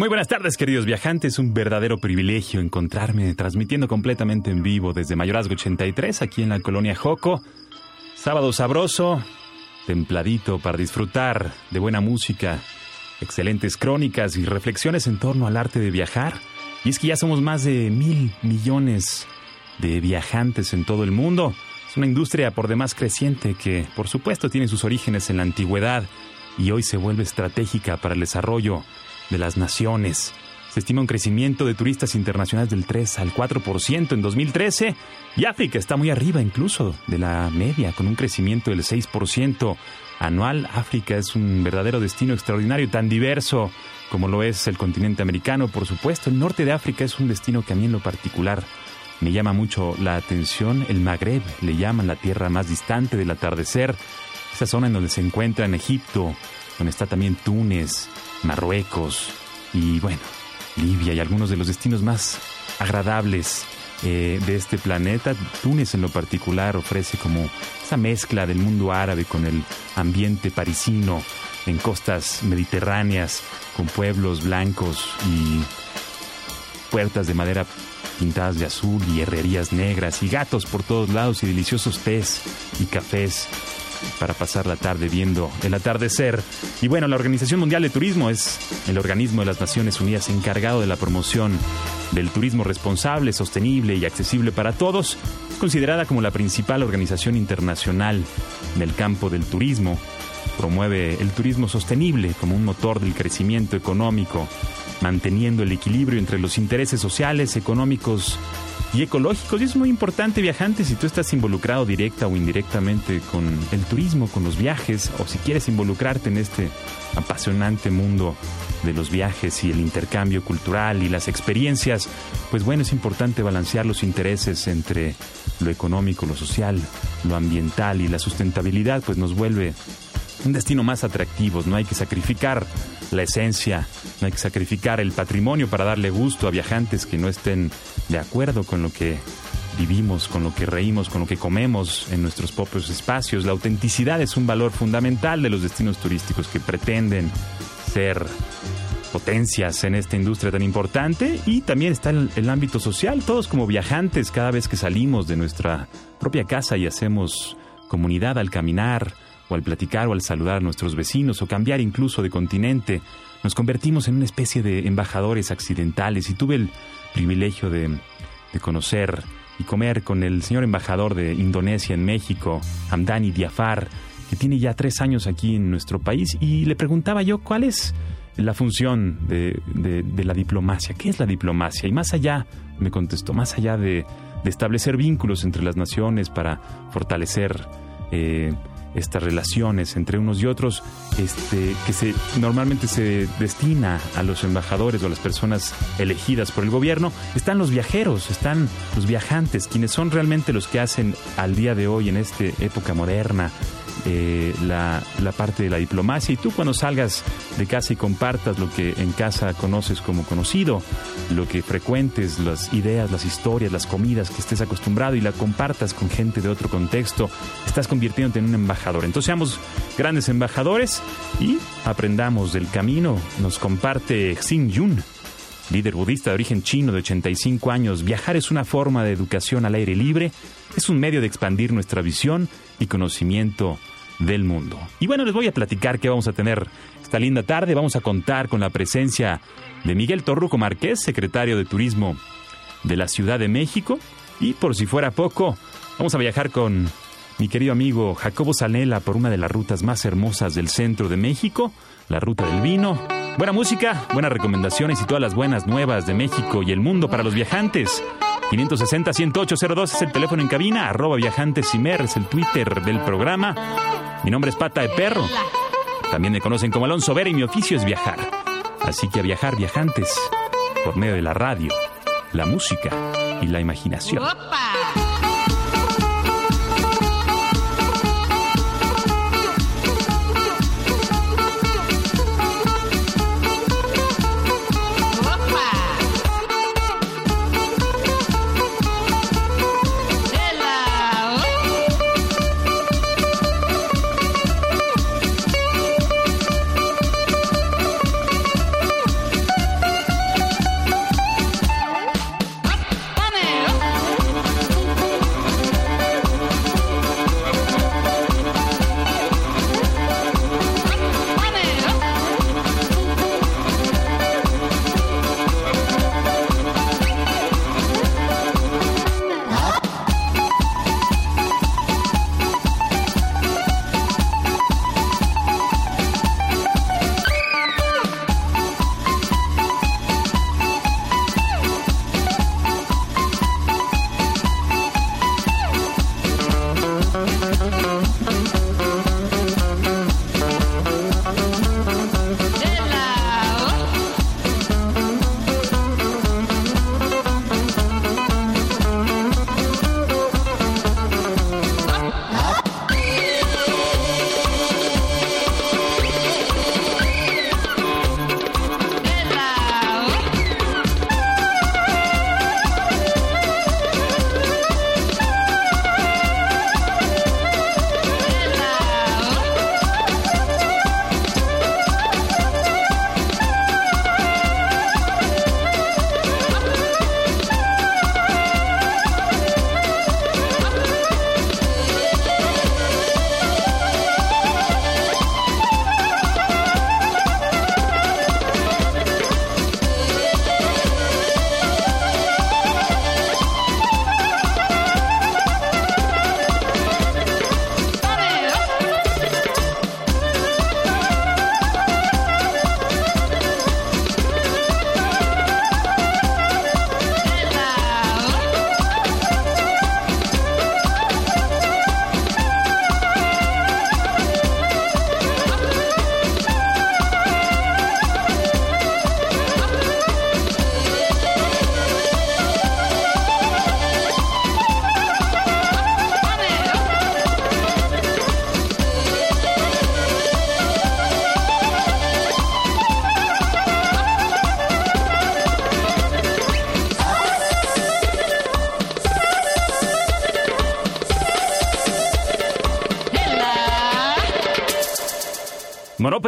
Muy buenas tardes, queridos viajantes. Un verdadero privilegio encontrarme transmitiendo completamente en vivo desde Mayorazgo 83, aquí en la colonia Joco. Sábado sabroso, templadito para disfrutar de buena música, excelentes crónicas y reflexiones en torno al arte de viajar. Y es que ya somos más de mil millones de viajantes en todo el mundo. Es una industria por demás creciente que, por supuesto, tiene sus orígenes en la antigüedad y hoy se vuelve estratégica para el desarrollo de las naciones. Se estima un crecimiento de turistas internacionales del 3 al 4% en 2013 y África está muy arriba incluso de la media, con un crecimiento del 6% anual. África es un verdadero destino extraordinario, tan diverso como lo es el continente americano, por supuesto. El norte de África es un destino que a mí en lo particular me llama mucho la atención. El Magreb le llaman la tierra más distante del atardecer, esa zona en donde se encuentra en Egipto, donde está también Túnez, Marruecos y bueno, Libia y algunos de los destinos más agradables eh, de este planeta. Túnez en lo particular ofrece como esa mezcla del mundo árabe con el ambiente parisino en costas mediterráneas, con pueblos blancos y puertas de madera pintadas de azul y herrerías negras y gatos por todos lados y deliciosos tés y cafés para pasar la tarde viendo el atardecer. Y bueno, la Organización Mundial de Turismo es el organismo de las Naciones Unidas encargado de la promoción del turismo responsable, sostenible y accesible para todos. Considerada como la principal organización internacional del campo del turismo. Promueve el turismo sostenible como un motor del crecimiento económico, manteniendo el equilibrio entre los intereses sociales, económicos y ecológicos. Y es muy importante, viajante, si tú estás involucrado directa o indirectamente con el turismo, con los viajes, o si quieres involucrarte en este apasionante mundo de los viajes y el intercambio cultural y las experiencias, pues bueno, es importante balancear los intereses entre lo económico, lo social, lo ambiental y la sustentabilidad, pues nos vuelve un destino más atractivo. No hay que sacrificar la esencia, no hay que sacrificar el patrimonio para darle gusto a viajantes que no estén de acuerdo con lo que vivimos, con lo que reímos, con lo que comemos en nuestros propios espacios. La autenticidad es un valor fundamental de los destinos turísticos que pretenden ser potencias en esta industria tan importante y también está el, el, ámbito social. Todos como viajantes, cada vez que salimos de nuestra propia casa y hacemos comunidad al caminar o al platicar o al saludar a nuestros vecinos o cambiar incluso de continente, nos convertimos en una especie de embajadores accidentales. Y tuve el privilegio de, conocer y comer con el señor embajador de Indonesia en México, Hamdani Diafar, que tiene ya tres años aquí en nuestro país, y le preguntaba yo cuál es la función de, la diplomacia, qué es la diplomacia, y más allá, me contestó, más allá de, de establecer vínculos entre las naciones para fortalecer eh, estas relaciones entre unos y otros, este, que se, normalmente se destina a los embajadores o a las personas elegidas por el gobierno, están los viajeros, están los viajantes, quienes son realmente los que hacen al día de hoy, en esta época moderna, eh, la, la, parte de la diplomacia y tú cuando salgas de casa y compartas lo que en casa conoces como conocido, lo que frecuentes, las ideas, las historias, las comidas que estés acostumbrado y la compartas con gente de otro contexto, estás convirtiéndote en un embajador. Entonces seamos grandes embajadores y aprendamos del camino. Nos comparte Xin Yun líder budista de origen chino de 85 años, viajar es una forma de educación al aire libre, es un medio de expandir nuestra visión y conocimiento del mundo. Y bueno, les voy a platicar qué vamos a tener esta linda tarde. Vamos a contar con la presencia de Miguel Torruco Márquez, secretario de Turismo de la Ciudad de México. Y por si fuera poco, vamos a viajar con mi querido amigo Jacobo Sanela por una de las rutas más hermosas del centro de México, la ruta del vino. Buena música, buenas recomendaciones y todas las buenas nuevas de México y el mundo para los viajantes. 560-10802 es el teléfono en cabina, arroba viajantesimer es el Twitter del programa. Mi nombre es Pata de Perro. También me conocen como Alonso Vera y mi oficio es viajar. Así que a viajar viajantes por medio de la radio, la música y la imaginación.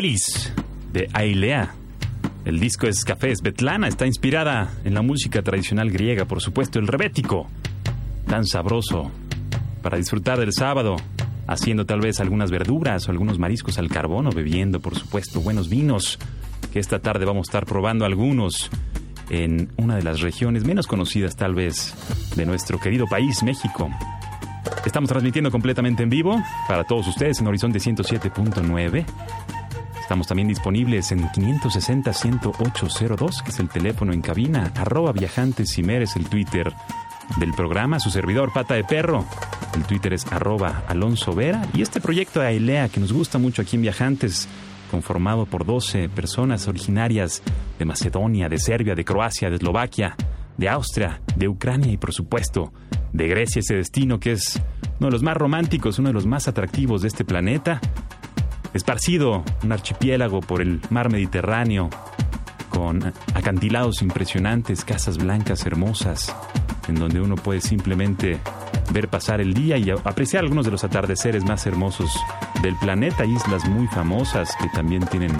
De Ailea. El disco es Café Svetlana, está inspirada en la música tradicional griega, por supuesto, el rebético. Tan sabroso para disfrutar del sábado, haciendo tal vez algunas verduras o algunos mariscos al carbón o bebiendo, por supuesto, buenos vinos, que esta tarde vamos a estar probando algunos en una de las regiones menos conocidas tal vez de nuestro querido país, México. Estamos transmitiendo completamente en vivo para todos ustedes en Horizonte 107.9 Estamos también disponibles en 560-10802, que es el teléfono en cabina, arroba viajantes y meres el Twitter del programa, su servidor Pata de Perro. El Twitter es arroba Alonso Vera. Y este proyecto de Ailea, que nos gusta mucho aquí en Viajantes, conformado por 12 personas originarias de Macedonia, de Serbia, de Croacia, de Eslovaquia, de Austria, de Ucrania y por supuesto de Grecia, ese destino que es uno de los más románticos, uno de los más atractivos de este planeta esparcido un archipiélago por el mar Mediterráneo, con acantilados impresionantes, casas blancas hermosas, en donde uno puede simplemente ver pasar el día y apreciar algunos de los atardeceres más hermosos del planeta, islas muy famosas que también tienen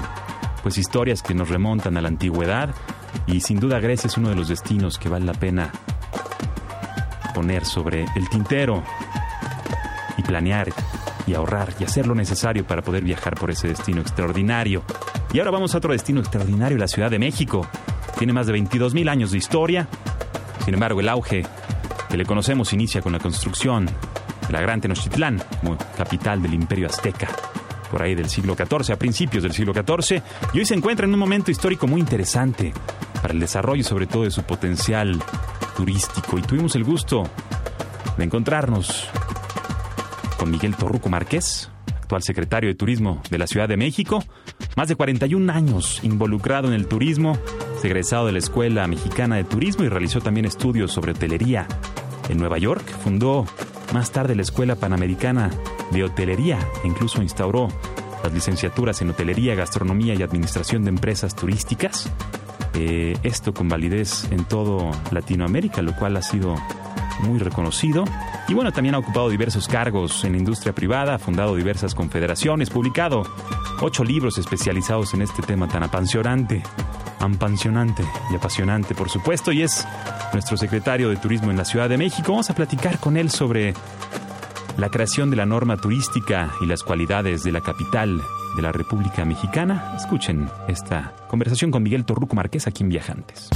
pues historias que nos remontan a la antigüedad. Y sin duda Grecia es uno de los destinos que vale la pena poner sobre el tintero y planear y ahorrar y hacer lo necesario para poder viajar por ese destino extraordinario. Y ahora vamos a otro destino extraordinario, la Ciudad de México. Tiene más de 22 mil años de historia. Sin embargo, el auge que le conocemos inicia con la construcción de la Gran Tenochtitlán como capital del Imperio Azteca por ahí del siglo XIV, a principios del siglo XIV, y hoy se encuentra en un momento histórico muy interesante para el desarrollo sobre todo de su potencial turístico. Y tuvimos el gusto de encontrarnos con Miguel Torruco Márquez, actual secretario de Turismo de la Ciudad de México. Más de 41 años involucrado en el turismo, es egresado de la Escuela Mexicana de Turismo y realizó también estudios sobre hotelería. En Nueva York fundó más tarde la Escuela Panamericana de Hotelería e incluso instauró las licenciaturas en Hotelería, Gastronomía y Administración de Empresas Turísticas. Eh, esto con validez en todo Latinoamérica, lo cual ha sido muy reconocido. Y bueno, también ha ocupado diversos cargos en la industria privada, ha fundado diversas confederaciones, publicado ocho libros especializados en este tema tan apasionante, apasionante y apasionante, por supuesto, y es nuestro secretario de Turismo en la Ciudad de México. Vamos a platicar con él sobre la creación de la norma turística y las cualidades de la capital de la República Mexicana. Escuchen esta conversación con Miguel Torruco Márquez aquí en Viajantes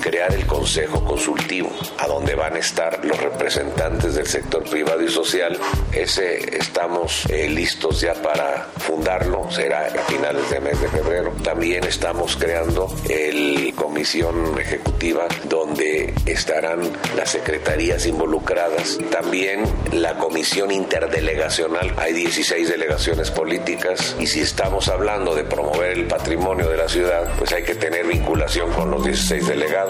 crear el Consejo Consultivo, a donde van a estar los representantes del sector privado y social. Ese estamos eh, listos ya para fundarlo, será a finales de mes de febrero. También estamos creando el Comisión Ejecutiva, donde estarán las secretarías involucradas. También la Comisión Interdelegacional. Hay 16 delegaciones políticas y si estamos hablando de promover el patrimonio de la ciudad, pues hay que tener vinculación con los 16 delegados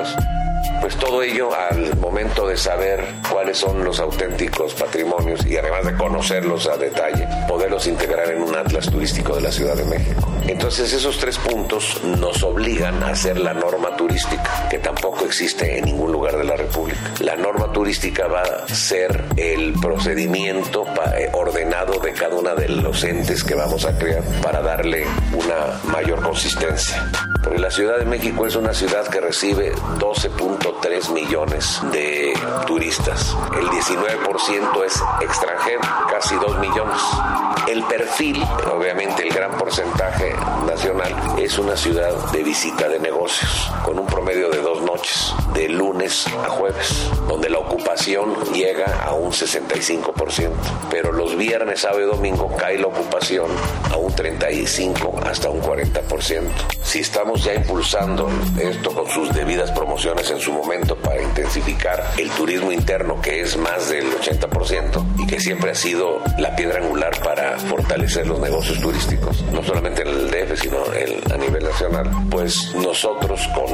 pues todo ello al momento de saber cuáles son los auténticos patrimonios y además de conocerlos a detalle, poderlos integrar en un atlas turístico de la Ciudad de México. Entonces esos tres puntos nos obligan a hacer la norma turística, que tampoco existe en ningún lugar de la República. La norma turística va a ser el procedimiento eh, ordenado de cada una de los entes que vamos a crear para darle una mayor consistencia. Porque la Ciudad de México es una ciudad que recibe 12.3 millones de turistas. El 19% es extranjero, casi 2 millones. El perfil, obviamente el gran porcentaje nacional, es una ciudad de visita de negocios, con un promedio de dos noches, de lunes a jueves, donde la ocupación llega a un 65%. Pero los viernes, sábado y domingo cae la ocupación a un 35 hasta un 40%. Si estamos ya impulsando esto con sus debidas promociones en su momento para intensificar el turismo interno, que es más del 80% y que siempre ha sido la piedra angular para fortalecer los negocios turísticos, no solamente en el DF, sino a nivel nacional, pues nosotros con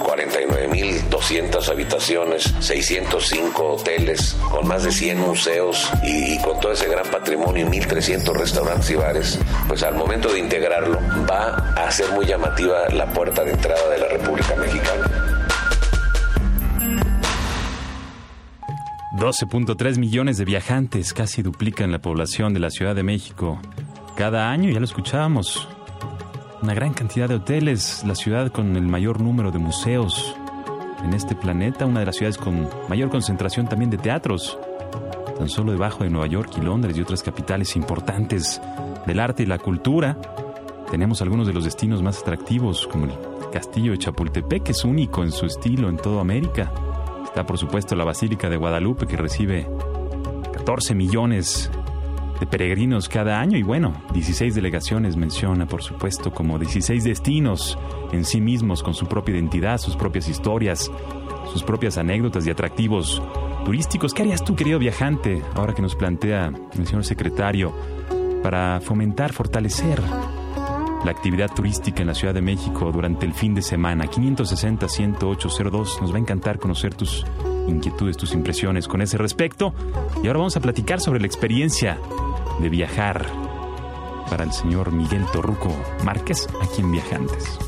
49.200 habitaciones, 605 hoteles, con más de 100 museos y, y con todo ese gran patrimonio y 1.300 restaurantes y bares, pues al momento de integrarlo va a ser muy llamativa la puerta de entrada de la República Mexicana. 12.3 millones de viajantes casi duplican la población de la Ciudad de México. Cada año, ya lo escuchábamos, una gran cantidad de hoteles, la ciudad con el mayor número de museos en este planeta, una de las ciudades con mayor concentración también de teatros, tan solo debajo de Nueva York y Londres y otras capitales importantes del arte y la cultura. Tenemos algunos de los destinos más atractivos, como el Castillo de Chapultepec, que es único en su estilo en toda América. Está por supuesto la Basílica de Guadalupe que recibe 14 millones de peregrinos cada año y bueno, 16 delegaciones menciona por supuesto como 16 destinos en sí mismos con su propia identidad, sus propias historias, sus propias anécdotas y atractivos turísticos. ¿Qué harías tú, querido viajante, ahora que nos plantea el señor secretario, para fomentar, fortalecer la actividad turística en la Ciudad de México durante el fin de semana. 560-10802. Nos va a encantar conocer tus inquietudes, tus impresiones con ese respecto. Y ahora vamos a platicar sobre la experiencia de viajar para el señor Miguel Torruco Márquez, aquí en Viajantes.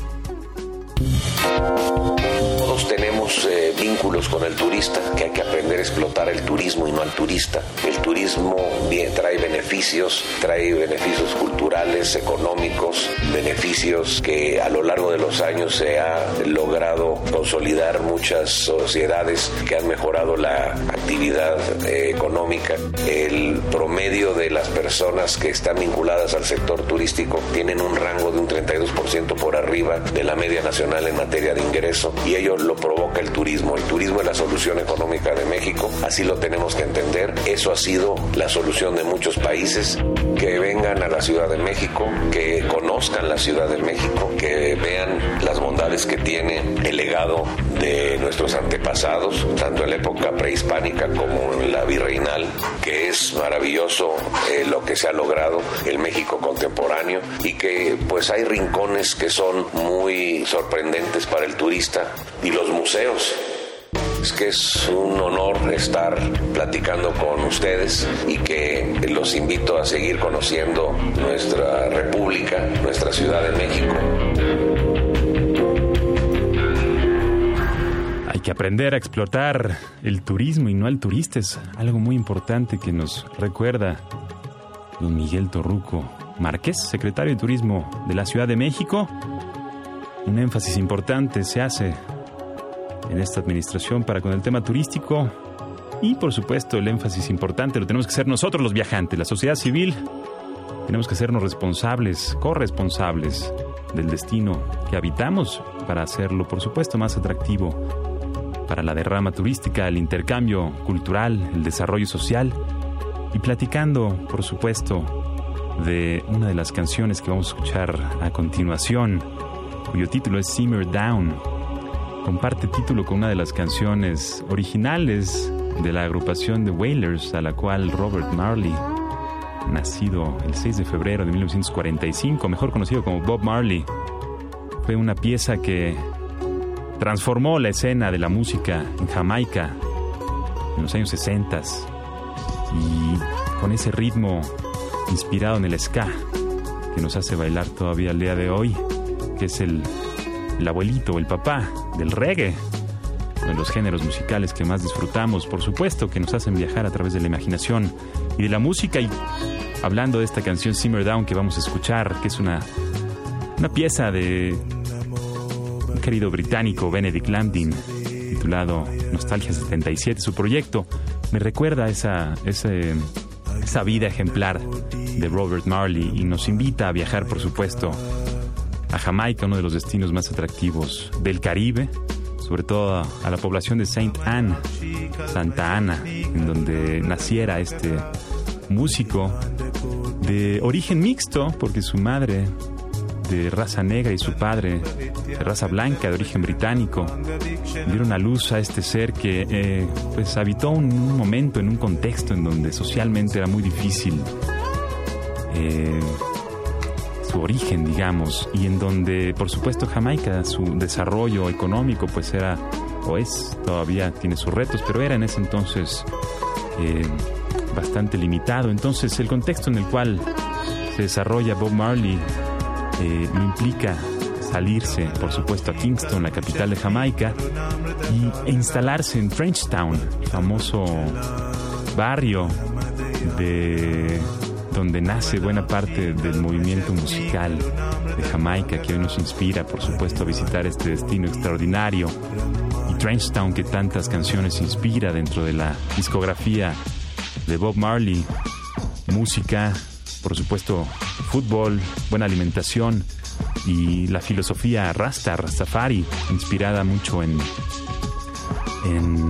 Todos tenemos eh, vínculos con el turista, que hay que aprender a explotar el turismo y no al turista. El turismo bien, trae beneficios, trae beneficios culturales, económicos, beneficios que a lo largo de los años se ha logrado consolidar muchas sociedades que han mejorado la actividad eh, económica. El promedio de las personas que están vinculadas al sector turístico tienen un rango de un 32% por arriba de la media nacional en materia de ingreso y ello lo provoca el turismo. El turismo es la solución económica de México, así lo tenemos que entender. Eso ha sido la solución de muchos países que vengan a la Ciudad de México que conozcan la Ciudad de México, que vean las bondades que tiene el legado de nuestros antepasados, tanto en la época prehispánica como en la virreinal, que es maravilloso eh, lo que se ha logrado el México contemporáneo y que pues hay rincones que son muy sorprendentes para el turista y los museos. Es que es un honor estar platicando con ustedes y que los invito a seguir conociendo nuestra república, nuestra Ciudad de México. Hay que aprender a explotar el turismo y no al turista. Es algo muy importante que nos recuerda don Miguel Torruco Márquez, secretario de Turismo de la Ciudad de México. Un énfasis importante se hace en esta administración para con el tema turístico y por supuesto el énfasis importante lo tenemos que hacer nosotros los viajantes, la sociedad civil. Tenemos que hacernos responsables, corresponsables del destino que habitamos para hacerlo por supuesto más atractivo para la derrama turística, el intercambio cultural, el desarrollo social y platicando por supuesto de una de las canciones que vamos a escuchar a continuación, cuyo título es Simmer Down. Comparte título con una de las canciones originales de la agrupación The Wailers, a la cual Robert Marley, nacido el 6 de febrero de 1945, mejor conocido como Bob Marley, fue una pieza que transformó la escena de la música en Jamaica en los años 60 y con ese ritmo inspirado en el ska, que nos hace bailar todavía al día de hoy, que es el, el abuelito, el papá del reggae, de los géneros musicales que más disfrutamos, por supuesto, que nos hacen viajar a través de la imaginación y de la música. Y hablando de esta canción Simmer Down que vamos a escuchar, que es una, una pieza de un querido británico, Benedict Lambdin, titulado Nostalgia 77, su proyecto, me recuerda esa, ese esa vida ejemplar de Robert Marley y nos invita a viajar, por supuesto, a Jamaica, uno de los destinos más atractivos del Caribe, sobre todo a la población de Saint Anne, Santa Ana, en donde naciera este músico de origen mixto, porque su madre de raza negra y su padre de raza blanca de origen británico dieron a luz a este ser que eh, pues habitó un, momento en un contexto en donde socialmente era muy difícil eh, su origen digamos y en donde por supuesto Jamaica su desarrollo económico pues era o es todavía tiene sus retos pero era en ese entonces eh, bastante limitado. Entonces el contexto en el cual se desarrolla Bob Marley eh, implica salirse, por supuesto, a Kingston, la capital de Jamaica, y, e instalarse en Frenchtown, famoso barrio de donde nace buena parte del movimiento musical de Jamaica que hoy nos inspira, por supuesto, a visitar este destino extraordinario. Y Trenchtown que tantas canciones inspira dentro de la discografía de Bob Marley, música, por supuesto, fútbol, buena alimentación y la filosofía Rasta, Rastafari, inspirada mucho en, en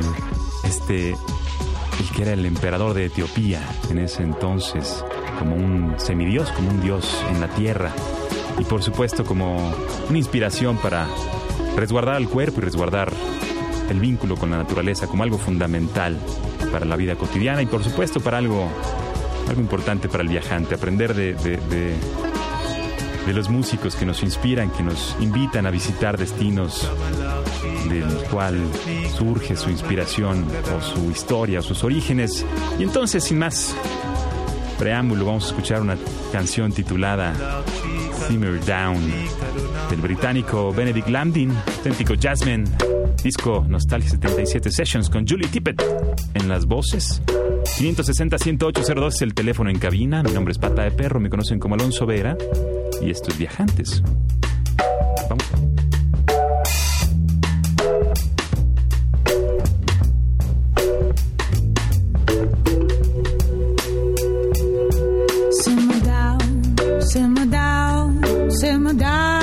este, el que era el emperador de Etiopía en ese entonces, como un semidios, como un dios en la tierra, y por supuesto como una inspiración para resguardar el cuerpo y resguardar el vínculo con la naturaleza como algo fundamental para la vida cotidiana y por supuesto para algo algo importante para el viajante, aprender de, de, los músicos que nos inspiran, que nos invitan a visitar destinos del cual surge su inspiración o su historia o sus orígenes. Y entonces, sin más preámbulo, vamos a escuchar una canción titulada Simmer Down del británico Benedict Lambdin, auténtico jazzman, disco Nostalgia 77 Sessions con Julie Tippett en las voces 560-10802 es el teléfono en cabina. Mi nombre es Pata de Perro, me conocen como Alonso Vera. Y esto es Viajantes. Vamos. Simmer down,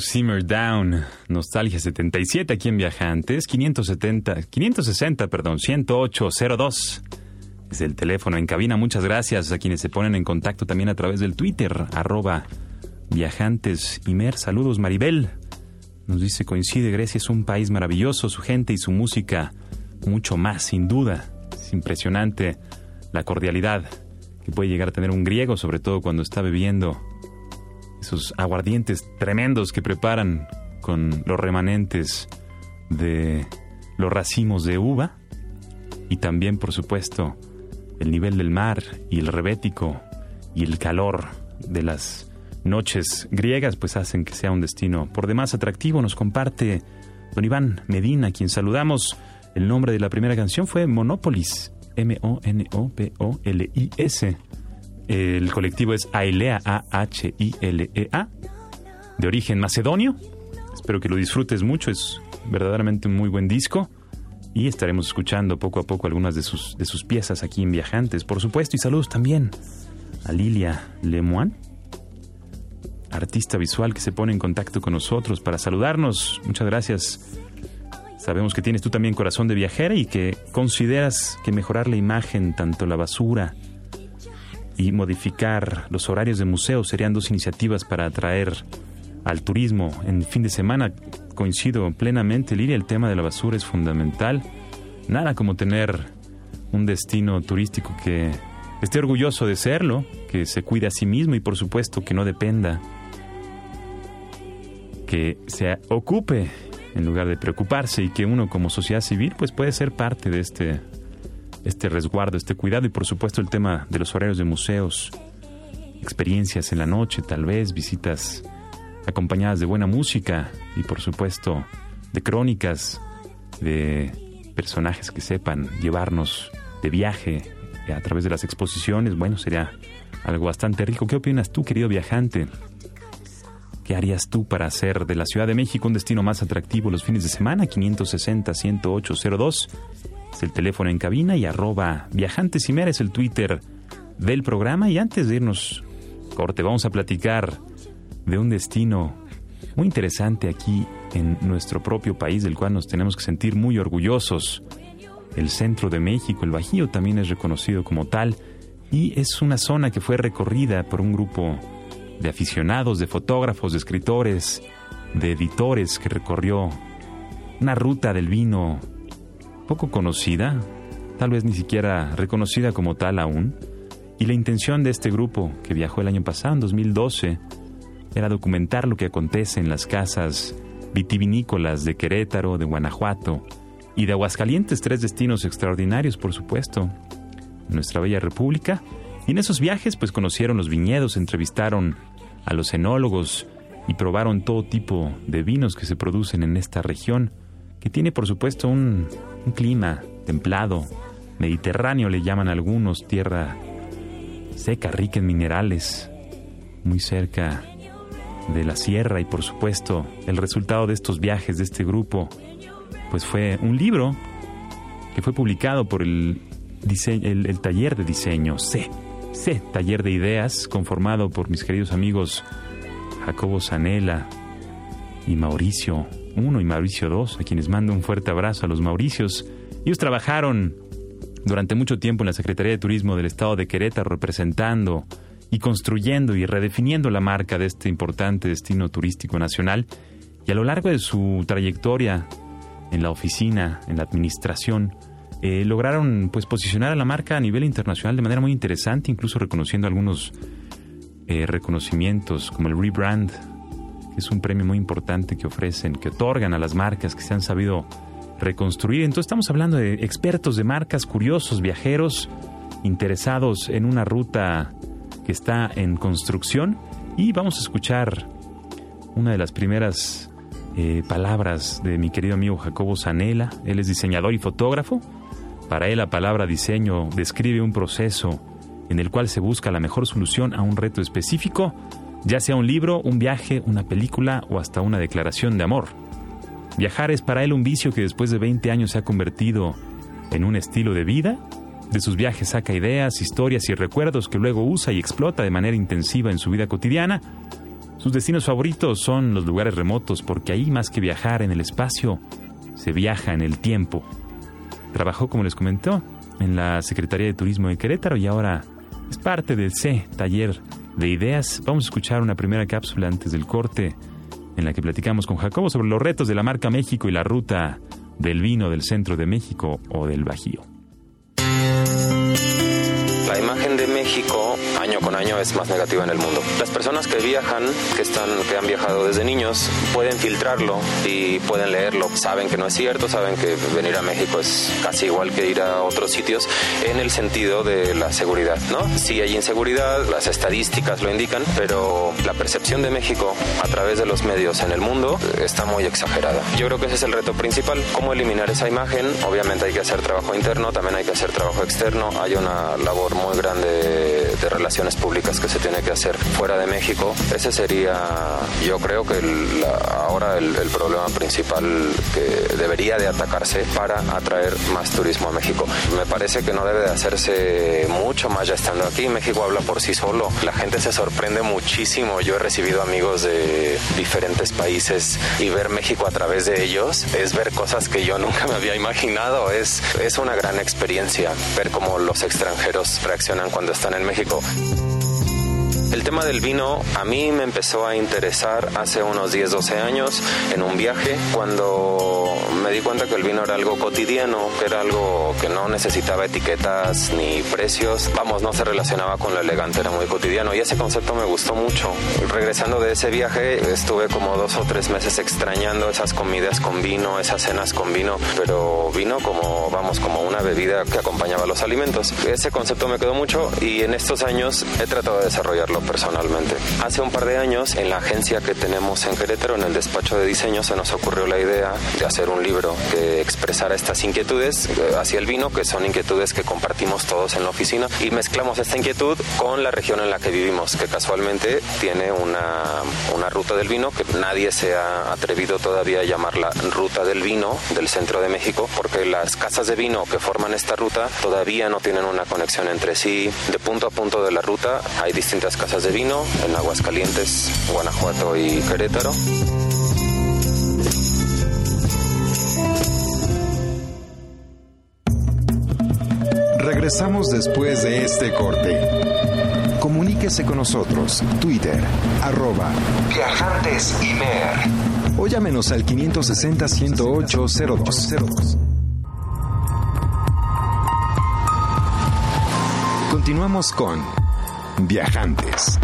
Simmer Down, Nostalgia 77 aquí en Viajantes, 570, 560, perdón, 10802. Es el teléfono en cabina. Muchas gracias a quienes se ponen en contacto también a través del Twitter, arroba Viajantes. Saludos, Maribel. Nos dice, coincide, Grecia es un país maravilloso, su gente y su música mucho más, sin duda. Es impresionante la cordialidad que puede llegar a tener un griego, sobre todo cuando está bebiendo esos aguardientes tremendos que preparan con los remanentes de los racimos de uva y también, por supuesto, el nivel del mar y el rebético y el calor de las noches griegas pues hacen que sea un destino por demás atractivo. Nos comparte don Iván Medina, quien saludamos. El nombre de la primera canción fue Monopolis, M-O-N-O-P-O-L-I-S. El colectivo es Ailea, A-H-I-L-E-A, de origen macedonio. Espero que lo disfrutes mucho, es verdaderamente un muy buen disco. Y estaremos escuchando poco a poco algunas de sus, de sus piezas aquí en Viajantes, por supuesto. Y saludos también a Lilia Lemoine, artista visual que se pone en contacto con nosotros para saludarnos. Muchas gracias. Sabemos que tienes tú también corazón de viajera y que consideras que mejorar la imagen, tanto la basura, y modificar los horarios de museos serían dos iniciativas para atraer al turismo en fin de semana. Coincido plenamente, Liria, el tema de la basura es fundamental. Nada como tener un destino turístico que esté orgulloso de serlo, que se cuide a sí mismo y por supuesto que no dependa, que se ocupe en lugar de preocuparse y que uno como sociedad civil pues puede ser parte de este este resguardo, este cuidado y por supuesto el tema de los horarios de museos, experiencias en la noche, tal vez visitas acompañadas de buena música y por supuesto de crónicas, de personajes que sepan llevarnos de viaje a través de las exposiciones, bueno, sería algo bastante rico. ¿Qué opinas tú, querido viajante? ¿Qué harías tú para hacer de la Ciudad de México un destino más atractivo los fines de semana? 560 10802 es el teléfono en cabina y arroba viajantes y es el Twitter del programa. Y antes de irnos, corte, vamos a platicar de un destino muy interesante aquí en nuestro propio país, del cual nos tenemos que sentir muy orgullosos. El centro de México, el Bajío, también es reconocido como tal y es una zona que fue recorrida por un grupo de aficionados, de fotógrafos, de escritores, de editores que recorrió una ruta del vino poco conocida, tal vez ni siquiera reconocida como tal aún, y la intención de este grupo, que viajó el año pasado, en 2012, era documentar lo que acontece en las casas vitivinícolas de Querétaro, de Guanajuato y de Aguascalientes, tres destinos extraordinarios, por supuesto, en nuestra bella república. Y en esos viajes, pues conocieron los viñedos, entrevistaron a los enólogos y probaron todo tipo de vinos que se producen en esta región, que tiene, por supuesto, un un clima templado, mediterráneo le llaman algunos, tierra seca, rica en minerales, muy cerca de la sierra y por supuesto el resultado de estos viajes de este grupo pues fue un libro que fue publicado por el, taller de diseño C, C, taller de ideas conformado por mis queridos amigos Jacobo Zanella y Mauricio uno y Mauricio dos, a quienes mando un fuerte abrazo a los Mauricios. Ellos trabajaron durante mucho tiempo en la Secretaría de Turismo del Estado de Querétaro representando y construyendo y redefiniendo la marca de este importante destino turístico nacional. Y a lo largo de su trayectoria en la oficina, en la administración, eh, lograron pues posicionar a la marca a nivel internacional de manera muy interesante, incluso reconociendo algunos eh, reconocimientos como el rebrand, es un premio muy importante que ofrecen, que otorgan a las marcas que se han sabido reconstruir. Entonces estamos hablando de expertos de marcas, curiosos, viajeros, interesados en una ruta que está en construcción y vamos a escuchar una de las primeras eh, palabras de mi querido amigo Jacobo Zanella. Él es diseñador y fotógrafo. Para él la palabra diseño describe un proceso en el cual se busca la mejor solución a un reto específico, ya sea un libro, un viaje, una película o hasta una declaración de amor. Viajar es para él un vicio que después de 20 años se ha convertido en un estilo de vida. De sus viajes saca ideas, historias y recuerdos que luego usa y explota de manera intensiva en su vida cotidiana. Sus destinos favoritos son los lugares remotos porque ahí más que viajar en el espacio, se viaja en el tiempo. Trabajó, como les comentó, en la Secretaría de Turismo de Querétaro y ahora es parte del C, taller de ideas. Vamos a escuchar una primera cápsula antes del corte en la que platicamos con Jacobo sobre los retos de la marca México y la ruta del vino del centro de México o del Bajío. La imagen de México con año es más negativa en el mundo. Las personas que viajan, que están, que han viajado desde niños, pueden filtrarlo y pueden leerlo. Saben que no es cierto, saben que venir a México es casi igual que ir a otros sitios en el sentido de la seguridad, ¿no? Sí hay inseguridad, las estadísticas lo indican, pero la percepción de México a través de los medios en el mundo está muy exagerada. Yo creo que ese es el reto principal, cómo eliminar esa imagen. Obviamente hay que hacer trabajo interno, también hay que hacer trabajo externo. Hay una labor muy grande de relación públicas que se tiene que hacer fuera de México. Ese sería, yo creo que ahora el, problema principal que debería de atacarse para atraer más turismo a México. Me parece que no debe de hacerse mucho más ya estando aquí. México habla por sí solo. La gente se sorprende muchísimo. Yo he recibido amigos de diferentes países y ver México a través de ellos es ver cosas que yo nunca me había imaginado. Es, es una gran experiencia ver cómo los extranjeros reaccionan cuando están en México. あ。El tema del vino a mí me empezó a interesar hace unos 10, 12 años en un viaje cuando me di cuenta que el vino era algo cotidiano, que era algo que no necesitaba etiquetas ni precios. Vamos, no se relacionaba con lo elegante, era muy cotidiano y ese concepto me gustó mucho. Regresando de ese viaje estuve como dos o tres meses extrañando esas comidas con vino, esas cenas con vino, pero vino como, vamos, como una bebida que acompañaba los alimentos. Ese concepto me quedó mucho y en estos años he tratado de desarrollarlo personalmente. Hace un par de años, en la agencia que tenemos en Querétaro, en el despacho de diseño, se nos ocurrió la idea de hacer un libro que expresara estas inquietudes eh, hacia el vino, que son inquietudes que compartimos todos en la oficina, y mezclamos esta inquietud con la región en la que vivimos, que casualmente tiene una, una ruta del vino que nadie se ha atrevido todavía a llamarla ruta del vino del centro de México, porque las casas de vino que forman esta ruta todavía no tienen una conexión entre sí. De punto a punto de la ruta hay distintas casas de vino en Aguascalientes, Guanajuato y Querétaro. Regresamos después de este corte. Comuníquese con nosotros. Twitter, arroba Viajantes O llámenos al 560-108-0202. Continuamos con Viajantes.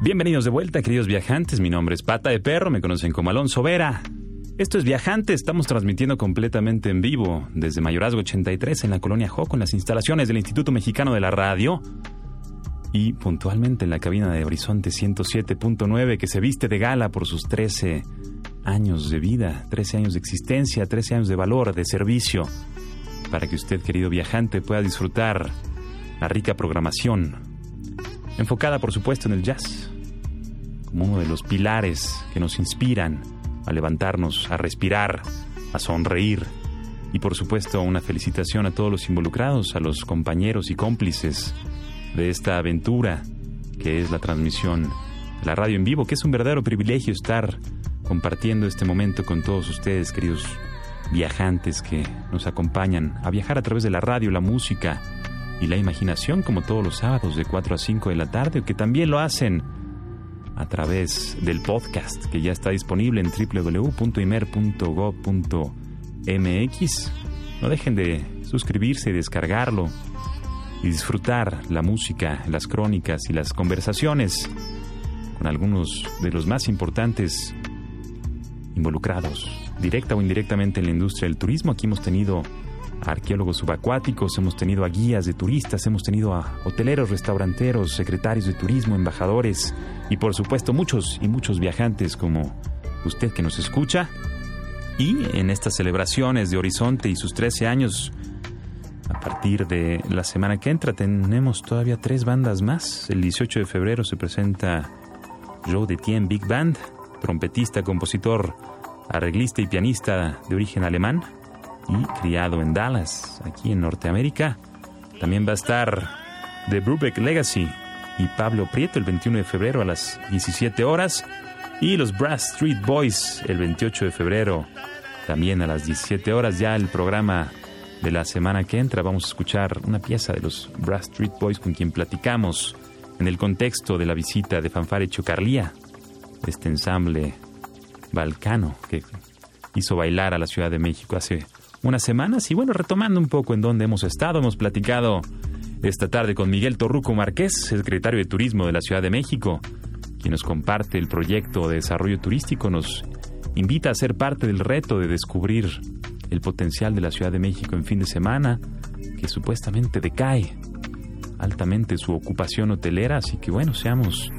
Bienvenidos de vuelta, queridos viajantes. Mi nombre es Pata de Perro, me conocen como Alonso Vera. Esto es Viajantes, estamos transmitiendo completamente en vivo desde Mayorazgo 83 en la colonia Joco, en las instalaciones del Instituto Mexicano de la Radio y puntualmente en la cabina de Horizonte 107.9 que se viste de gala por sus 13 años de vida, 13 años de existencia, 13 años de valor, de servicio, para que usted, querido viajante, pueda disfrutar la rica programación, enfocada por supuesto en el jazz, como uno de los pilares que nos inspiran a levantarnos, a respirar, a sonreír. Y por supuesto una felicitación a todos los involucrados, a los compañeros y cómplices de esta aventura que es la transmisión de la radio en vivo, que es un verdadero privilegio estar compartiendo este momento con todos ustedes, queridos viajantes que nos acompañan a viajar a través de la radio, la música y la imaginación como todos los sábados de 4 a 5 de la tarde, o que también lo hacen a través del podcast que ya está disponible en www.imer.gov.mx. No dejen de suscribirse y descargarlo y disfrutar la música, las crónicas y las conversaciones con algunos de los más importantes involucrados, directa o indirectamente en la industria del turismo. Aquí hemos tenido a arqueólogos subacuáticos, hemos tenido a guías de turistas, hemos tenido a hoteleros, restauranteros, secretarios de turismo, embajadores y por supuesto muchos y muchos viajantes como usted que nos escucha. Y en estas celebraciones de Horizonte y sus 13 años, a partir de la semana que entra tenemos todavía tres bandas más. El 18 de febrero se presenta Joe de Tien Big Band, trompetista, compositor, arreglista y pianista de origen alemán y criado en Dallas, aquí en Norteamérica. También va a estar The Brubeck Legacy y Pablo Prieto el 21 de febrero a las 17 horas y los Brass Street Boys el 28 de febrero también a las 17 horas ya el programa de la semana que entra vamos a escuchar una pieza de los Brass Street Boys con quien platicamos en el contexto de la visita de Fanfare Chocarlía, este ensamble balcano que hizo bailar a la Ciudad de México hace unas semanas. Y bueno, retomando un poco en dónde hemos estado, hemos platicado esta tarde con Miguel Torruco Márquez, secretario de Turismo de la Ciudad de México, quien nos comparte el proyecto de desarrollo turístico, nos invita a ser parte del reto de descubrir el potencial de la Ciudad de México en fin de semana, que supuestamente decae altamente su ocupación hotelera, así que bueno, seamos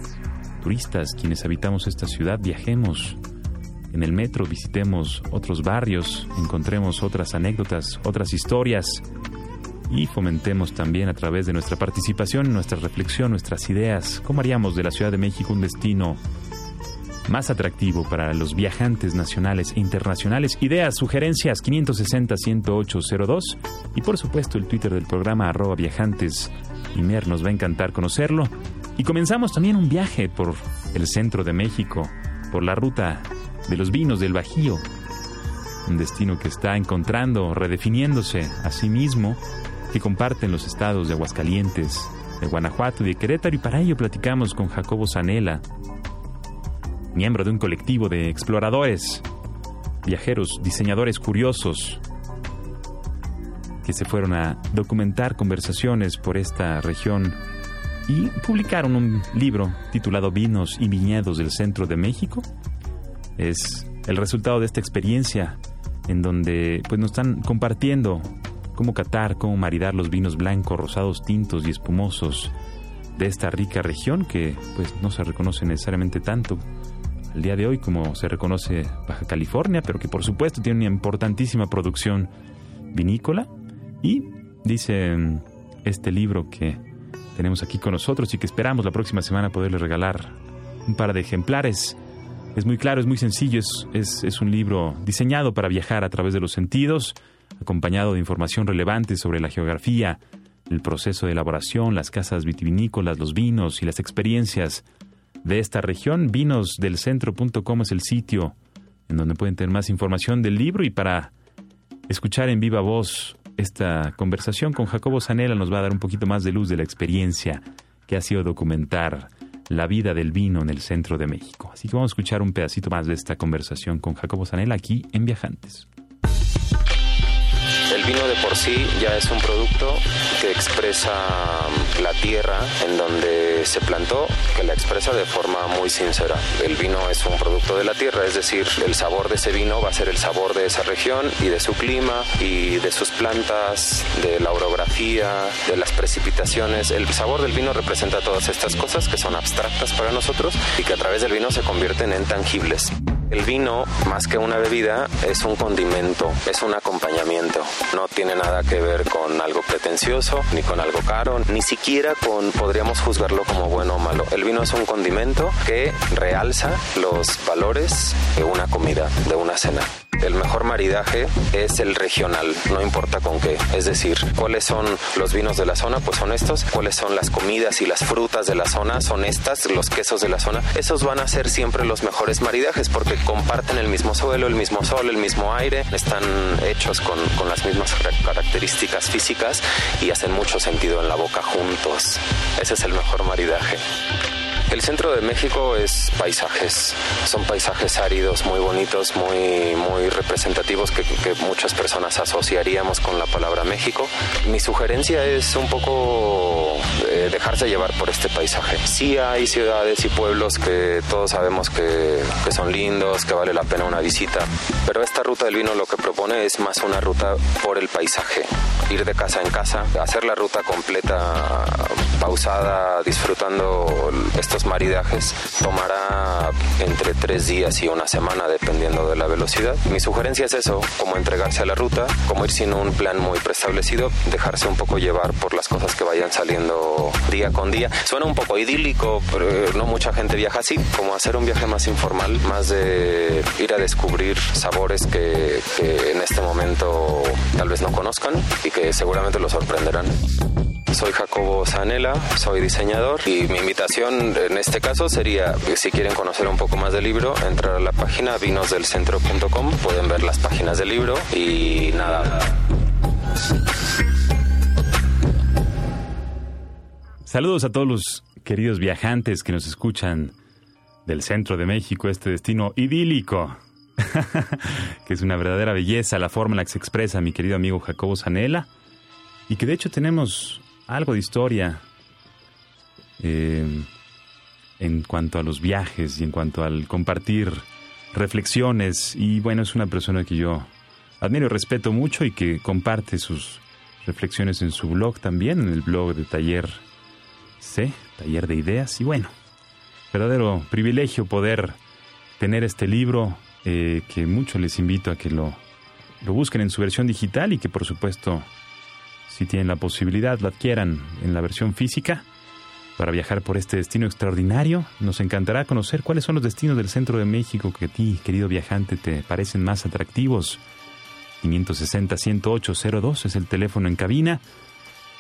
turistas quienes habitamos esta ciudad, viajemos en el metro, visitemos otros barrios, encontremos otras anécdotas, otras historias y fomentemos también a través de nuestra participación, nuestra reflexión, nuestras ideas, cómo haríamos de la Ciudad de México un destino más atractivo para los viajantes nacionales e internacionales. Ideas, sugerencias 560-10802 y por supuesto el Twitter del programa arroba viajantes Imer nos va a encantar conocerlo. Y comenzamos también un viaje por el centro de México, por la ruta de los vinos del Bajío, un destino que está encontrando, redefiniéndose a sí mismo, que comparten los estados de Aguascalientes, de Guanajuato y de Querétaro, y para ello platicamos con Jacobo Zanela, miembro de un colectivo de exploradores, viajeros, diseñadores curiosos, que se fueron a documentar conversaciones por esta región y publicaron un libro titulado Vinos y Viñedos del Centro de México. Es el resultado de esta experiencia en donde pues nos están compartiendo cómo catar, cómo maridar los vinos blancos, rosados, tintos y espumosos de esta rica región que pues no se reconoce necesariamente tanto al día de hoy como se reconoce Baja California, pero que por supuesto tiene una importantísima producción vinícola y dice mm, este libro que tenemos aquí con nosotros y que esperamos la próxima semana poderle regalar un par de ejemplares. Es muy claro, es muy sencillo, es, es, un libro diseñado para viajar a través de los sentidos, acompañado de información relevante sobre la geografía, el proceso de elaboración, las casas vitivinícolas, los vinos y las experiencias de esta región. Vinosdelcentro.com es el sitio en donde pueden tener más información del libro y para escuchar en viva voz esta conversación con Jacobo Zanella nos va a dar un poquito más de luz de la experiencia que ha sido documentar la vida del vino en el centro de México. Así que vamos a escuchar un pedacito más de esta conversación con Jacobo Zanella aquí en Viajantes. El vino de por sí ya es un producto que expresa mm, la tierra en donde se plantó, que la expresa de forma muy sincera. El vino es un producto de la tierra, es decir, el sabor de ese vino va a ser el sabor de esa región y de su clima y de sus plantas, de la orografía, de las precipitaciones. El sabor del vino representa todas estas cosas que son abstractas para nosotros y que a través del vino se convierten en tangibles. El vino, más que una bebida, es un condimento, es un acompañamiento. No tiene nada que ver con algo pretencioso, ni con algo caro, ni siquiera con, podríamos juzgarlo como bueno o malo. El vino es un condimento que realza los valores de una comida, de una cena. El mejor maridaje es el regional, no importa con qué. Es decir, cuáles son los vinos de la zona, pues son estos. Cuáles son las comidas y las frutas de la zona, son estas. Los quesos de la zona, esos van a ser siempre los mejores maridajes porque comparten el mismo suelo, el mismo sol, el mismo aire, están hechos con, con las mismas características físicas y hacen mucho sentido en la boca juntos. Ese es el mejor maridaje. El centro de México es paisajes, son paisajes áridos muy bonitos, muy, muy representativos que, muchas personas asociaríamos con la palabra México. Mi sugerencia es un poco eh, dejarse llevar por este paisaje. Sí hay ciudades y pueblos que todos sabemos que, que son lindos, que vale la pena una visita, pero esta ruta del vino lo que propone es más una ruta por el paisaje, ir de casa en casa, hacer la ruta completa, pausada, disfrutando estos maridajes tomará entre tres días y una semana dependiendo de la velocidad. Mi sugerencia es eso, como entregarse a la ruta, como ir sin un plan muy preestablecido, dejarse un poco llevar por las cosas que vayan saliendo día con día. Suena un poco idílico, pero no mucha gente viaja así, como hacer un viaje más informal, más de ir a descubrir sabores que, que en este momento tal vez no conozcan y que seguramente los sorprenderán. Soy Jacobo Zanela, soy diseñador y mi invitación en este caso sería, si quieren conocer un poco más del libro, entrar a la página vinosdelcentro.com, pueden ver las páginas del libro y nada. Saludos a todos los queridos viajantes que nos escuchan del centro de México, este destino idílico, que es una verdadera belleza la forma en la que se expresa mi querido amigo Jacobo Zanela, y que de hecho tenemos algo de historia eh, en cuanto a los viajes y en cuanto al compartir reflexiones. Y bueno, es una persona que yo admiro y respeto mucho y que comparte sus reflexiones en su blog también, en el blog de Taller C, Taller de Ideas. Y bueno, verdadero privilegio poder tener este libro eh, que mucho les invito a que lo, lo busquen en su versión digital y que por supuesto si tienen la posibilidad, la adquieran en la versión física para viajar por este destino extraordinario. Nos encantará conocer cuáles son los destinos del centro de México que a ti, querido viajante, te parecen más atractivos. 560-108-02 es el teléfono en cabina.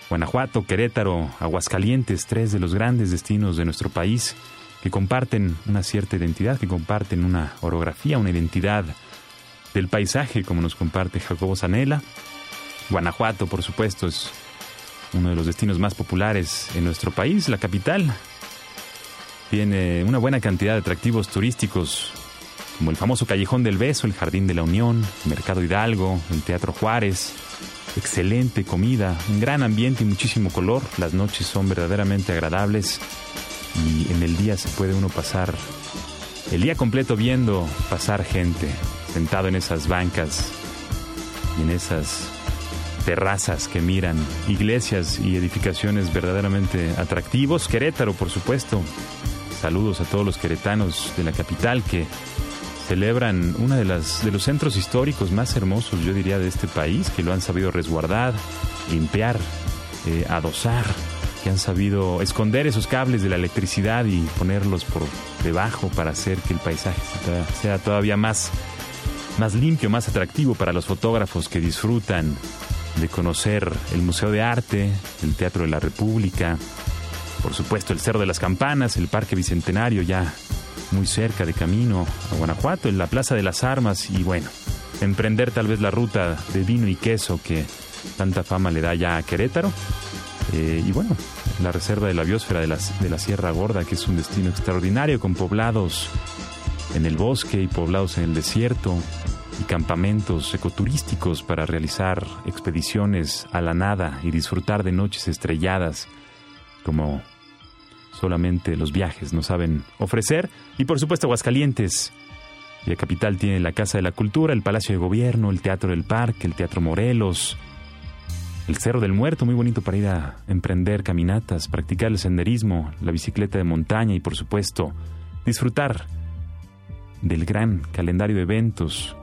Guanajuato, Querétaro, Aguascalientes, tres de los grandes destinos de nuestro país que comparten una cierta identidad, que comparten una orografía, una identidad del paisaje, como nos comparte Jacobo Zanella. Guanajuato, por supuesto, es uno de los destinos más populares en nuestro país, la capital. Tiene una buena cantidad de atractivos turísticos, como el famoso Callejón del Beso, el Jardín de la Unión, el Mercado Hidalgo, el Teatro Juárez. Excelente comida, un gran ambiente y muchísimo color. Las noches son verdaderamente agradables y en el día se puede uno pasar el día completo viendo pasar gente sentado en esas bancas y en esas terrazas que miran, iglesias y edificaciones verdaderamente atractivos. Querétaro, por supuesto. Saludos a todos los queretanos de la capital que celebran uno de, las, de los centros históricos más hermosos, yo diría, de este país, que lo han sabido resguardar, limpiar, eh, adosar, que han sabido esconder esos cables de la electricidad y ponerlos por debajo para hacer que el paisaje sea todavía más, más limpio, más atractivo para los fotógrafos que disfrutan de conocer el Museo de Arte, el Teatro de la República, por supuesto el Cerro de las Campanas, el Parque Bicentenario ya muy cerca de camino a Guanajuato, en la Plaza de las Armas y bueno, emprender tal vez la ruta de vino y queso que tanta fama le da ya a Querétaro. Eh, y bueno, la reserva de la biosfera de, de la Sierra Gorda, que es un destino extraordinario con poblados en el bosque y poblados en el desierto, y campamentos ecoturísticos para realizar expediciones a la nada y disfrutar de noches estrelladas como solamente los viajes nos saben ofrecer. Y por supuesto Aguascalientes. La capital tiene la Casa de la Cultura, el Palacio de Gobierno, el Teatro del Parque, el Teatro Morelos, el Cerro del Muerto, muy bonito para ir a emprender caminatas, practicar el senderismo, la bicicleta de montaña y por supuesto disfrutar del gran calendario de eventos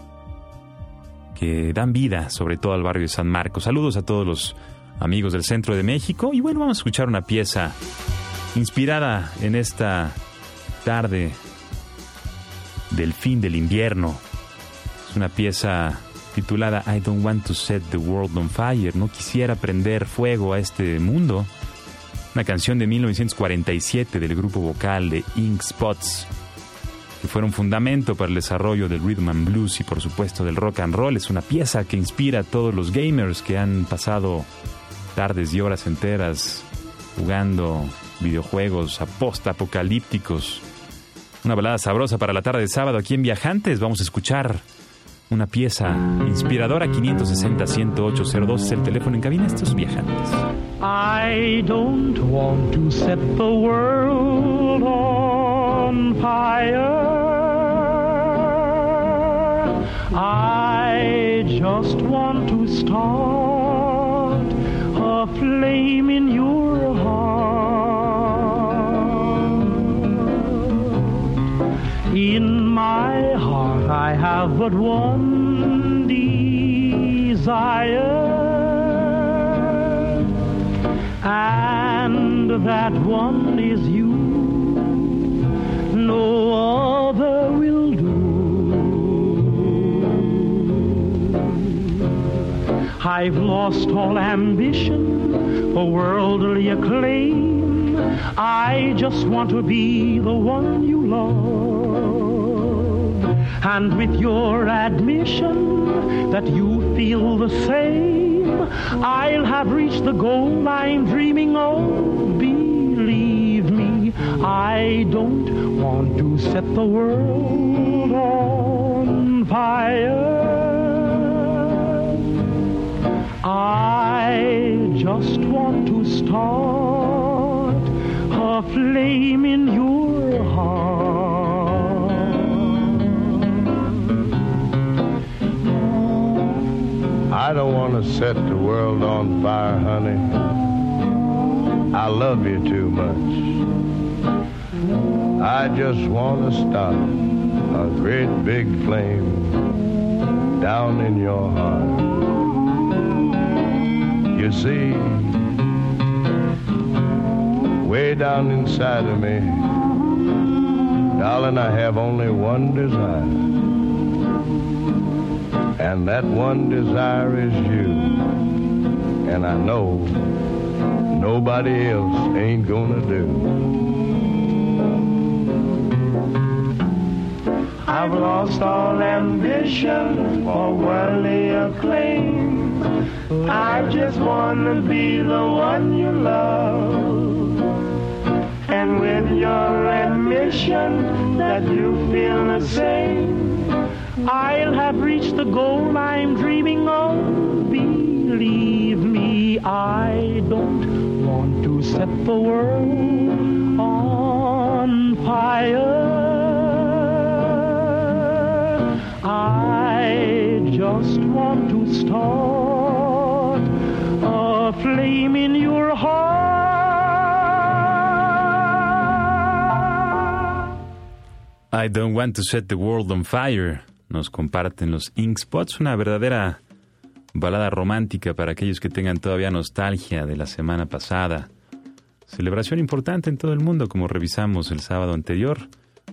que dan vida sobre todo al barrio de San Marcos. Saludos a todos los amigos del centro de México y bueno, vamos a escuchar una pieza inspirada en esta tarde del fin del invierno. Es una pieza titulada I Don't Want to Set the World on Fire. No quisiera prender fuego a este mundo. Una canción de 1947 del grupo vocal de Ink Spots, que fueron fundamento para el desarrollo del rhythm and blues y por supuesto del rock and roll. Es una pieza que inspira a todos los gamers que han pasado tardes y horas enteras jugando videojuegos post-apocalípticos. Una balada sabrosa para la tarde de sábado aquí en Viajantes. Vamos a escuchar una pieza inspiradora 560-10802 es el teléfono en cabina. Estos viajantes. I don't want to set the world on fire. I just want to start a flame in your heart. In my heart, I have but one desire, and that one is you. No other will do. I've lost all ambition for worldly acclaim. I just want to be the one you love. And with your admission that you feel the same, I'll have reached the goal I'm dreaming of. I don't want to set the world on fire. I just want to start a flame in your heart. I don't want to set the world on fire, honey. I love you too much. I just want to start a great big flame down in your heart. You see, way down inside of me, darling, I have only one desire. And that one desire is you. And I know nobody else ain't gonna do. Lost all ambition for worldly acclaim. I just want to be the one you love. And with your admission that you feel the same, I'll have reached the goal I'm dreaming of. Believe me, I don't want to set the world on fire. I just want to start a flame in your heart. I don't want to set the world on fire. Nos comparten los Ink Spots, una verdadera balada romántica para aquellos que tengan todavía nostalgia de la semana pasada. Celebración importante en todo el mundo, como revisamos el sábado anterior.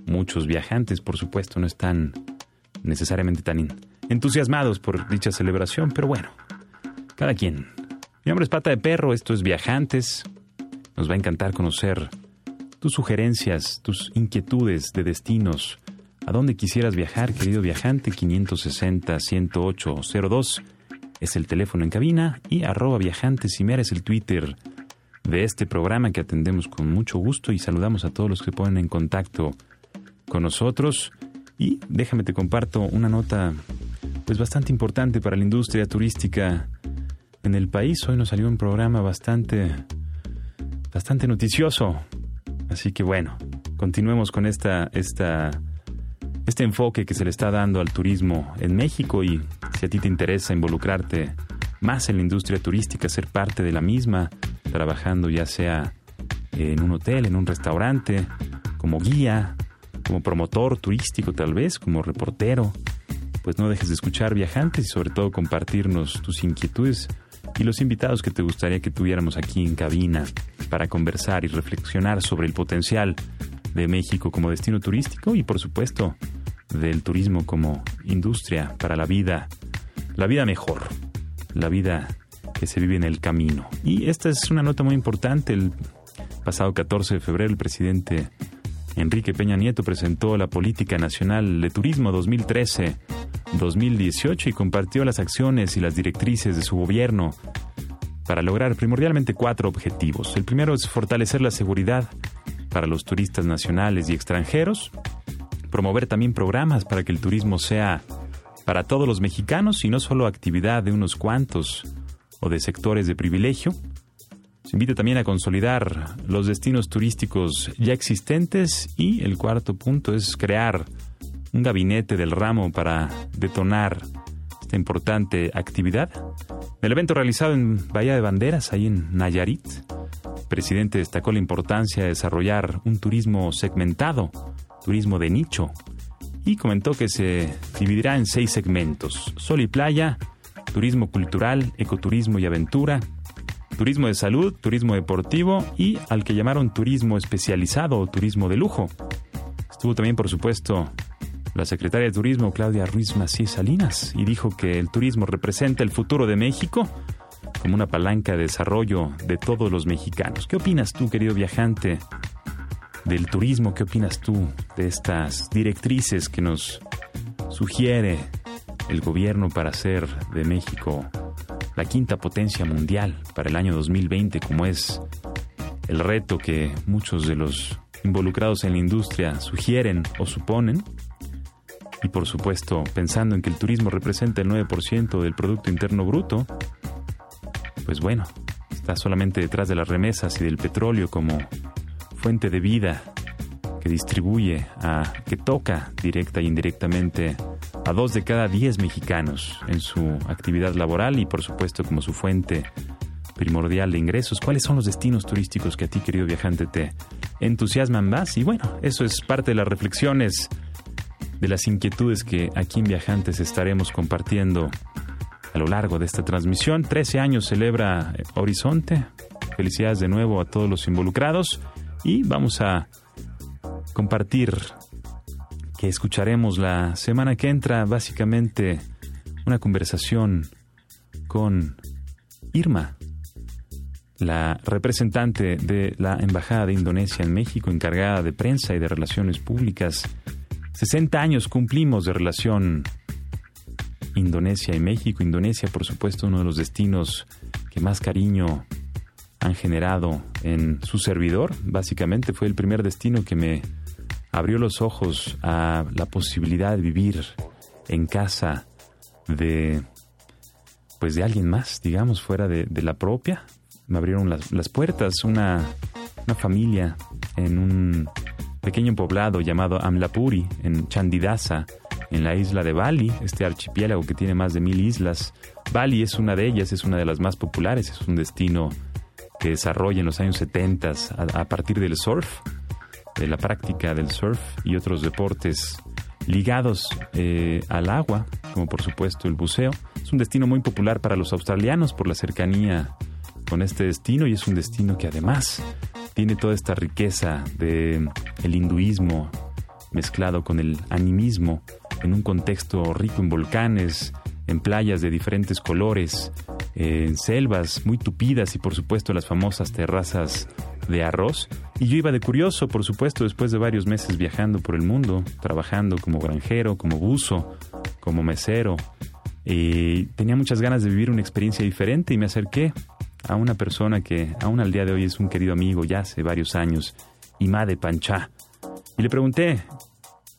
Muchos viajantes, por supuesto, no están necesariamente tan entusiasmados por dicha celebración, pero bueno, cada quien. Mi nombre es Pata de Perro, esto es Viajantes. Nos va a encantar conocer tus sugerencias, tus inquietudes de destinos. ¿A dónde quisieras viajar, querido viajante? 560-108-02 es el teléfono en cabina y arroba viajantes y es el Twitter de este programa que atendemos con mucho gusto y saludamos a todos los que ponen en contacto con nosotros. Y déjame te comparto una nota pues bastante importante para la industria turística en el país. Hoy nos salió un programa bastante bastante noticioso. Así que bueno, continuemos con esta esta este enfoque que se le está dando al turismo en México y si a ti te interesa involucrarte más en la industria turística, ser parte de la misma, trabajando ya sea en un hotel, en un restaurante, como guía, como promotor turístico tal vez, como reportero, pues no dejes de escuchar viajantes y sobre todo compartirnos tus inquietudes y los invitados que te gustaría que tuviéramos aquí en cabina para conversar y reflexionar sobre el potencial de México como destino turístico y por supuesto del turismo como industria para la vida, la vida mejor, la vida que se vive en el camino. Y esta es una nota muy importante. El pasado 14 de febrero el presidente Enrique Peña Nieto presentó la Política Nacional de Turismo 2013-2018 y compartió las acciones y las directrices de su gobierno para lograr primordialmente cuatro objetivos. El primero es fortalecer la seguridad para los turistas nacionales y extranjeros, promover también programas para que el turismo sea para todos los mexicanos y no solo actividad de unos cuantos o de sectores de privilegio, se invita también a consolidar los destinos turísticos ya existentes y el cuarto punto es crear un gabinete del ramo para detonar esta importante actividad. El evento realizado en Bahía de Banderas, ahí en Nayarit, el presidente destacó la importancia de desarrollar un turismo segmentado, turismo de nicho, y comentó que se dividirá en seis segmentos, sol y playa, turismo cultural, ecoturismo y aventura, turismo de salud, turismo deportivo y al que llamaron turismo especializado o turismo de lujo. Estuvo también, por supuesto, la secretaria de Turismo, Claudia Ruiz Macías Salinas, y dijo que el turismo representa el futuro de México como una palanca de desarrollo de todos los mexicanos. ¿Qué opinas tú, querido viajante, del turismo? ¿Qué opinas tú de estas directrices que nos sugiere el gobierno para hacer de México la quinta potencia mundial para el año 2020, como es el reto que muchos de los involucrados en la industria sugieren o suponen. Y por supuesto, pensando en que el turismo representa el 9% del Producto Interno Bruto, pues bueno, está solamente detrás de las remesas y del petróleo como fuente de vida que distribuye, a, que toca directa e indirectamente a dos de cada diez mexicanos en su actividad laboral y por supuesto como su fuente primordial de ingresos. ¿Cuáles son los destinos turísticos que a ti, querido viajante, te entusiasman más? Y bueno, eso es parte de las reflexiones, de las inquietudes que aquí en Viajantes estaremos compartiendo a lo largo de esta transmisión. Trece años celebra Horizonte. Felicidades de nuevo a todos los involucrados y vamos a compartir que escucharemos la semana que entra, básicamente una conversación con Irma, la representante de la Embajada de Indonesia en México, encargada de prensa y de relaciones públicas. 60 años cumplimos de relación Indonesia y México. Indonesia, por supuesto, uno de los destinos que más cariño han generado en su servidor. Básicamente fue el primer destino que me abrió los ojos a la posibilidad de vivir en casa de pues de alguien más, digamos, fuera de, la propia. Me abrieron las, puertas una, una, familia en un pequeño poblado llamado Amlapuri, en Chandidasa, en la isla de Bali, este archipiélago que tiene más de mil islas. Bali es una de ellas, es una de las más populares, es un destino que desarrolla en los años 70 a partir del surf de la práctica del surf y otros deportes ligados eh, al agua, como por supuesto el buceo. Es un destino muy popular para los australianos por la cercanía con este destino y es un destino que además tiene toda esta riqueza de el hinduismo mezclado con el animismo en un contexto rico en volcanes, en playas de diferentes colores, en selvas muy tupidas y por supuesto las famosas terrazas de arroz. Y yo iba de curioso, por supuesto, después de varios meses viajando por el mundo, trabajando como granjero, como buzo, como mesero. Y tenía muchas ganas de vivir una experiencia diferente y me acerqué a una persona que aún al día de hoy es un querido amigo ya hace varios años, Imade Panchá. Y le pregunté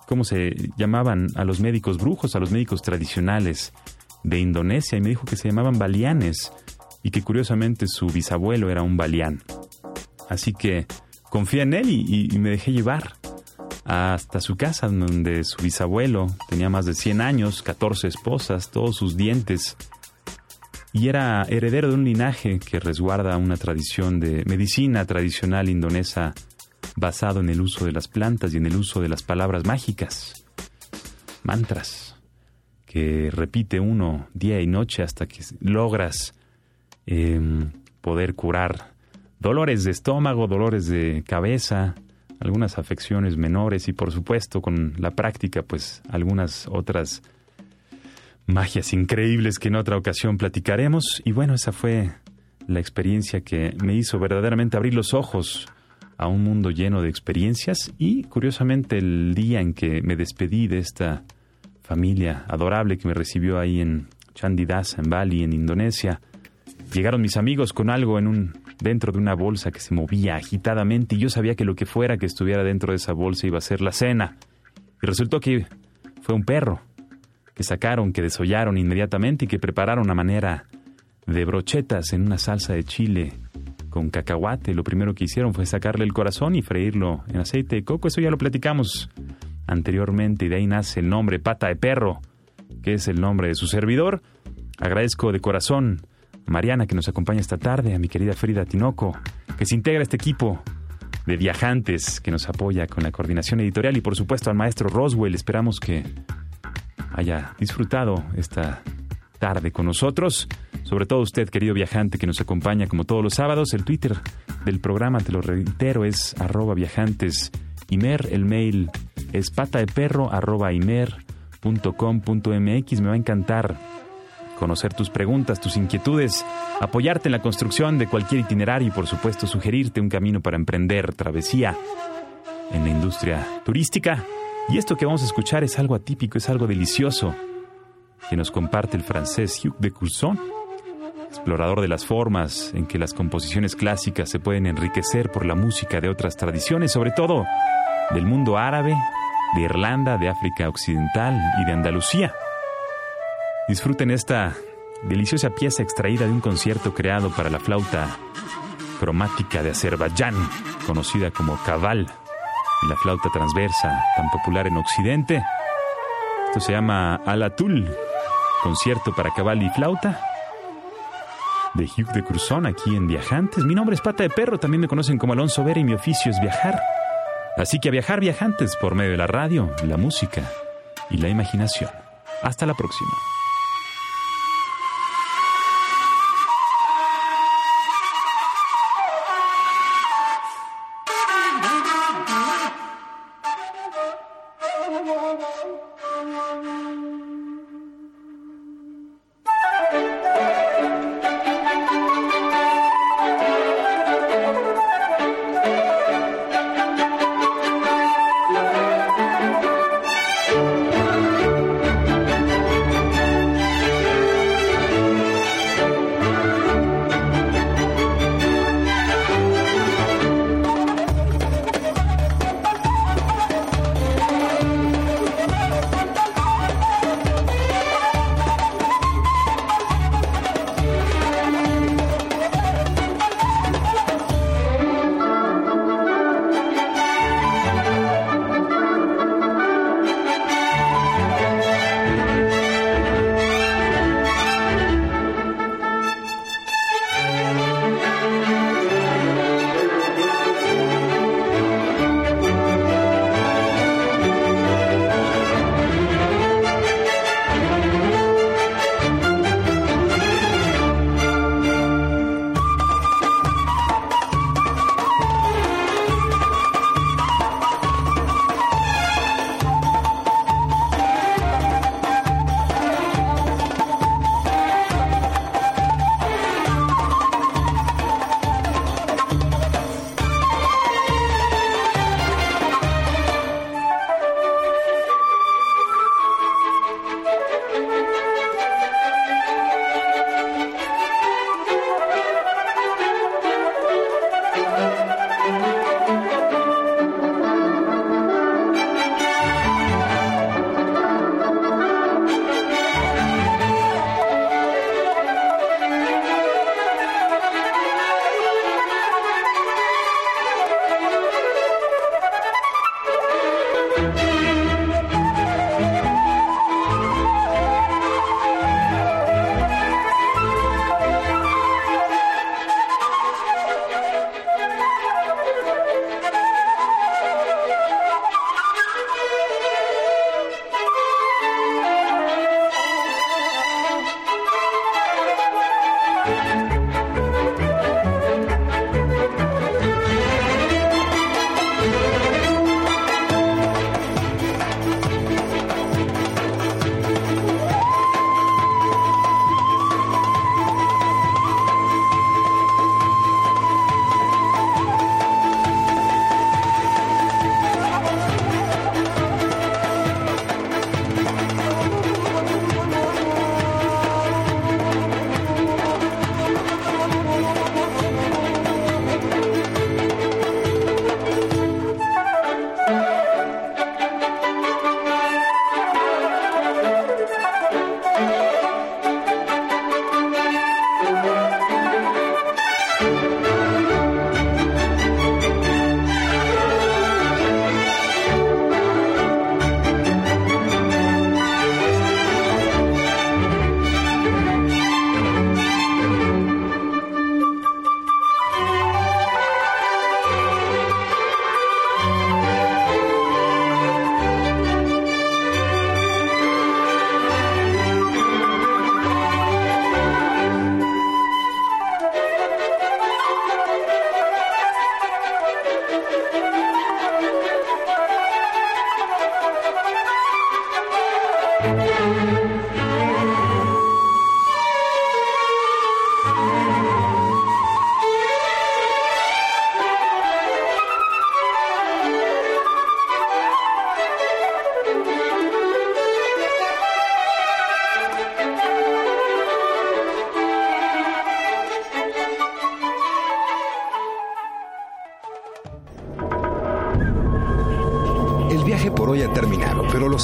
cómo se llamaban a los médicos brujos, a los médicos tradicionales de Indonesia, y me dijo que se llamaban balianes y que curiosamente su bisabuelo era un balián. Así que confié en él y, me dejé llevar hasta su casa, donde su bisabuelo tenía más de 100 años, 14 esposas, todos sus dientes, y era heredero de un linaje que resguarda una tradición de medicina tradicional indonesa basado en el uso de las plantas y en el uso de las palabras mágicas, mantras, que repite uno día y noche hasta que logras em, poder curar dolores de estómago, dolores de cabeza, algunas afecciones menores y por supuesto con la práctica pues algunas otras magias increíbles que en otra ocasión platicaremos. Y bueno, esa fue la experiencia que me hizo verdaderamente abrir los ojos a un mundo lleno de experiencias y curiosamente el día en que me despedí de esta familia adorable que me recibió ahí en Chandidasa, en Bali, en Indonesia, llegaron mis amigos con algo en un dentro de una bolsa que se movía agitadamente y yo sabía que lo que fuera que estuviera dentro de esa bolsa iba a ser la cena. Y resultó que fue un perro que sacaron, que desollaron inmediatamente y que prepararon a manera de brochetas en una salsa de chile con cacahuate. Lo primero que hicieron fue sacarle el corazón y freírlo en aceite de coco. Eso ya lo platicamos anteriormente y de ahí nace el nombre Pata de Perro, que es el nombre de su servidor. Agradezco de corazón Mariana que nos acompaña esta tarde, a mi querida Frida Tinoco, que se integra a este equipo de viajantes que nos apoya con la coordinación editorial y por supuesto al maestro Roswell. Esperamos que haya disfrutado esta tarde con nosotros. Sobre todo usted, querido viajante, que nos acompaña como todos los sábados. El Twitter del programa, te lo reitero, es arroba viajantes. El mail es pata perro arroba. Me va a encantar conocer tus preguntas, tus inquietudes, apoyarte en la construcción de cualquier itinerario y por supuesto sugerirte un camino para emprender travesía en la industria turística. Y esto que vamos a escuchar es algo atípico, es algo delicioso que nos comparte el francés Hugh de Courson, explorador de las formas en que las composiciones clásicas se pueden enriquecer por la música de otras tradiciones, sobre todo del mundo árabe, de Irlanda, de África Occidental y de Andalucía. Disfruten esta deliciosa pieza extraída de un concierto creado para la flauta cromática de Azerbaiyán, conocida como Kaval, y la flauta transversa tan popular en Occidente. Esto se llama Alatul, concierto para cabal y flauta de Hugh de Cruzón aquí en Viajantes. Mi nombre es Pata de Perro, también me conocen como Alonso Vera y mi oficio es viajar. Así que a viajar viajantes por medio de la radio, la música y la imaginación. Hasta la próxima.